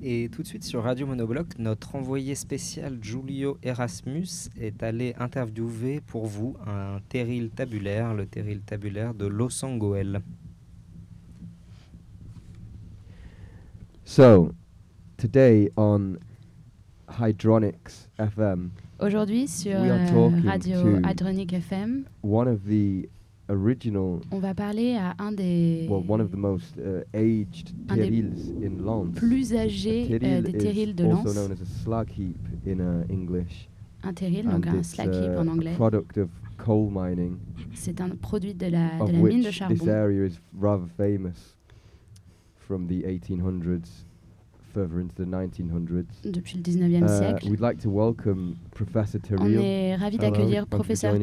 Et tout de suite sur Radio Monobloc, notre envoyé spécial Giulio Erasmus est allé interviewer pour vous un terril tabulaire, le terril tabulaire de Losangoel. So, today on Hydronics FM, Aujourd'hui sur We are euh, talking Radio to- Hadronic FM, one of the original, on va parler à un des well, one of the most uh, aged terrils in Lens. plus A âgés euh, des terrils de also Lens. known as a slag heap in uh, English. Un terril, donc un it's slag heap uh, en a anglais. product of coal mining, C'est un produit de la, of de la mine de charbon. this area is rather famous from the 1800s further into the 1900s. depuis le 19e Uh, siècle. we'd like to welcome Professor On Terril. est ravis Hello, d'accueillir thank you for professeur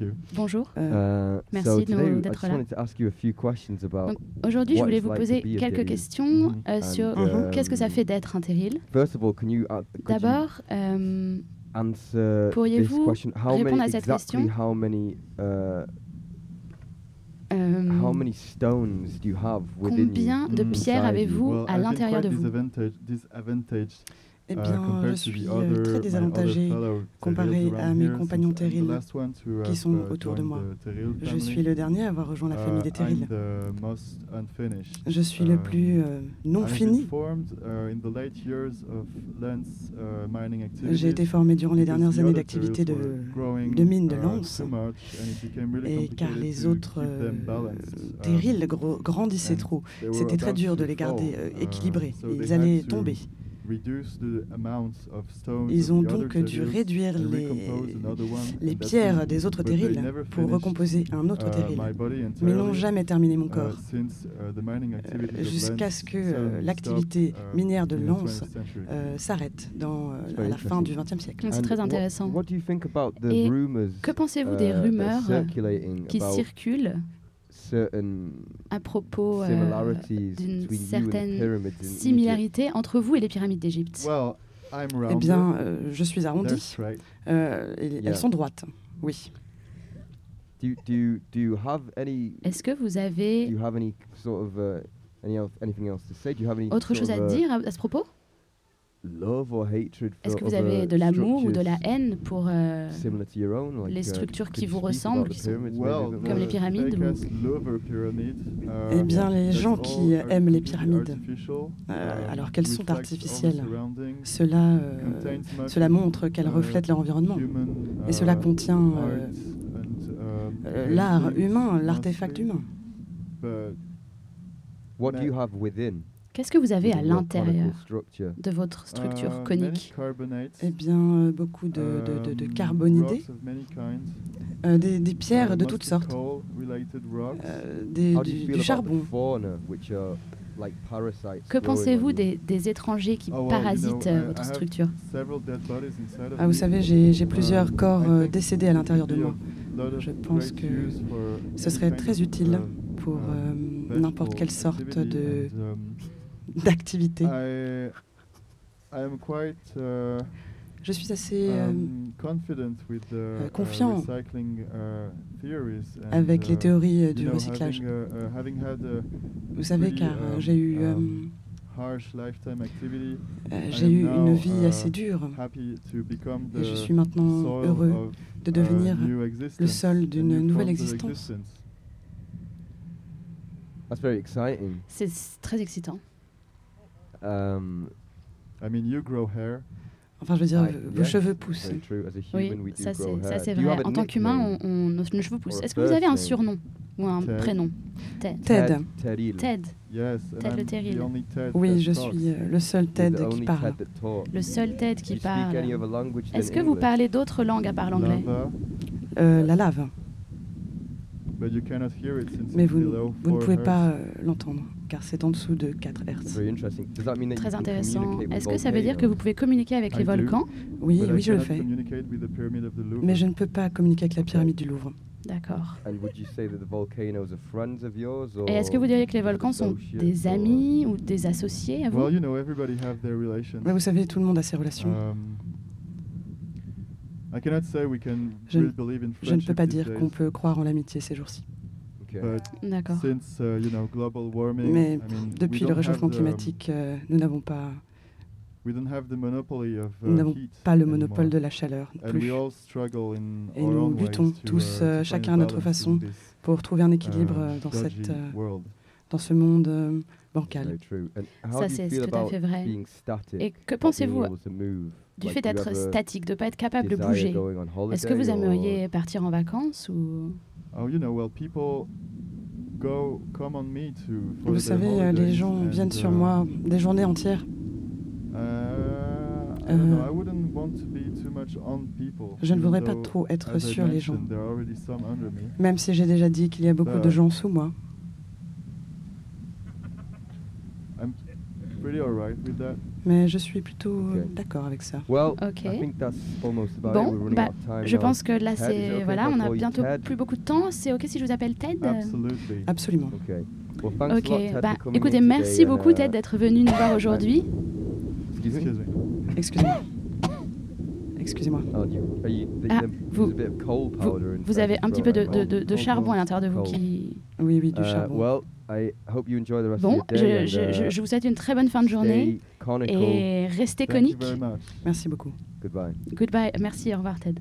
you. Bonjour. Uh, Merci so d'être là. wanted to ask you a few questions about. Donc, Aujourd'hui, je what voulais it's vous like poser a quelques questions Mhm. euh, And, sur um, qu'est-ce que ça fait d'être un terril. First of all, can you, uh, D'abord, euh, answer this pourriez-vous question? How répondre many à cette exactly? question? How many? Uh, euh, how many stones do you have within combien you, de pierres avez-vous Well, à l'intérieur de vous? Eh uh, bien, je suis other- très my désavantagé other fellow comparé à mes compagnons terrils qui sont autour de moi. Je suis le dernier à avoir rejoint la famille Uh, des terrils. Je suis le Um, plus euh, non fini. uh, J'ai été formé durant les dernières années d'activité de, de mines de really Et car les autres euh. Um, terrils grandissaient and trop. C'était très dur de les garder euh, uh, équilibrés. Ils allaient to tomber. Ils ont donc dû réduire les, les pierres des autres terrils pour recomposer un autre uh, terril. Mais n'ont jamais terminé mon uh, corps. uh, Euh, Jusqu'à ce que euh, l'activité minière de Lens 20th century. euh, s'arrête à la fin du. XXe siècle. C'est très what- intéressant. What, do you think about the Et rumors? Que pensez-vous des that are rumeurs circulating qui circulent à propos euh, similarities d'une between you and the certaine pyramids in Egypt? similarité entre vous et les pyramides d'Égypte Well, I'm Eh bien, euh, je suis they're arrondi. straight. Euh, et Yeah. Elles sont droites. Oui. Do you, do you, do you have any? Est-ce que vous Do avez you have any sort of uh, any else, anything else to say? Do you have any autre chose à uh, dire à, à ce propos? Est-ce for que vous avez de l'amour ou de la structures haine pour euh, similar to your own, like, les uh, structures qui vous ressemblent, the qui sont Well, Comme les pyramides, Eh bien, les gens qui are aiment les pyramides, artificial, euh, um, alors qu'elles sont artificielles, Cela, euh, cela montre qu'elles uh, reflètent leur environnement. human, Et cela uh, contient l'art humain, l'artefact humain. but What do Ma- you have within? Qu'est-ce que vous avez à l'intérieur conical structure? de votre structure uh, many conique Eh bien, euh, beaucoup de, de, de, de um, carbonidés, euh, des, des pierres uh, de toutes sortes, euh, des, du, charbon. the fauna, which are like parasites Que pensez-vous des, des étrangers qui Oh, parasitent euh, votre I have structure Ah, vous me. savez, j'ai plusieurs Um, corps I euh, think décédés à l'intérieur de it would moi. Je pense que ce any serait kind très of, utile um, pour uh, euh, n'importe quelle sorte de um, d'activité. I, I am quite uh, Je suis assez euh, um, confident with the uh, confiant recycling uh, avec les théories euh, du know, recyclage. Having, having had a Vous savez, car euh, um, j'ai eu, euh, um, harsh lifetime activity, euh, I j'ai eu une vie uh, assez dure happy to become et the je suis maintenant heureux of, de devenir le sol d'une nouvelle existence. existence. That's very exciting. C'est très excitant. Um, I mean, you grow hair. Enfin, je veux dire, I- vos cheveux poussent. true. As a Oui, human, we do ça c'est vrai. En tant qu'humain, nickname? on, on, nos cheveux poussent. Est-ce que vous avez un surnom ou un Ted. prénom? Ted. Ted. Ted, Yes, Ted le Ted Oui, je suis euh, le seul Ted qui parle. Le seul Ted qui parle. Est-ce que vous parlez d'autres langues à part l'anglais? Euh, la lave. but you cannot hear it since Mais it's vous, ne 4 pouvez pas euh, l'entendre, car c'est en dessous de 4 That's Hz. very interesting. Does that mean that you Très intéressant. Est-ce que ça veut dire que vous pouvez communiquer avec les volcans? Oui, oui, je le fais. Mais je ne peux pas communiquer avec la pyramide du Louvre. D'accord. And would you say that the volcanoes are friends of yours or Et est-ce que vous diriez que les volcans sont des amis ou des associés à vous? Well, you know, everybody have their relations. Mais vous savez, tout le monde a ses relations. Um, I cannot say we can Je ne- really believe in Je ne peux pas dire qu'on peut croire en l'amitié ces jours-ci. D'accord. since uh, you know global warming, Mais I mean, we depuis le don't réchauffement have the- climatique, euh, nous n'avons pas we don't have the monopoly of uh, Nous n'avons Pas le anymore. monopole de la chaleur non plus. we all struggle in Et our nous to, tous, uh, euh, to chacun find à notre balance façon, in this, pour trouver un équilibre uh, euh, dans, cette, world. dans ce monde euh, bancal. Very true. And how Ça, do you c'est tout à about fait vrai. being static? Et que not pensez-vous being able to move? du fait do you d'être statique, de ne pas être capable de bouger? Est-ce que vous aimeriez partir en vacances ou Oh, you know, well, people go come on me to. Vous savez, euh, les gens and, viennent sur uh, moi des journées entières. Uh, I don't know. Euh, I wouldn't want to be too much on people. Je ne voudrais pas trop être sur les gens. Même si j'ai déjà dit qu'il y a beaucoup de gens sous moi. Pretty alright with that. Mais je suis plutôt euh, d'accord avec ça. Well, Ok. I think that's almost about it. Bon, We're running bah, out of time Je now. pense que là, c'est okay voilà, on a bientôt Ted? plus beaucoup de temps. C'est ok si je vous appelle Ted? Absolutely. Absolument. Okay. Well, thanks Ok, a lot, Ted, bah, écoutez, merci and, beaucoup uh, Ted d'être venu nous voir aujourd'hui. Excuse me? Excuse me. Excusez-moi. Excusez-moi. Oh, Ah, vous- Vous, vous avez un petit peu de, de, de, charbon à l'intérieur de vous qui... Oui, oui, du Uh, charbon. Well, I hope you enjoy the rest Bon, je, je, je, uh, je vous souhaite une très bonne fin de journée et restez Thank you conique. very much. Merci beaucoup. Goodbye. Goodbye, merci, au revoir Ted.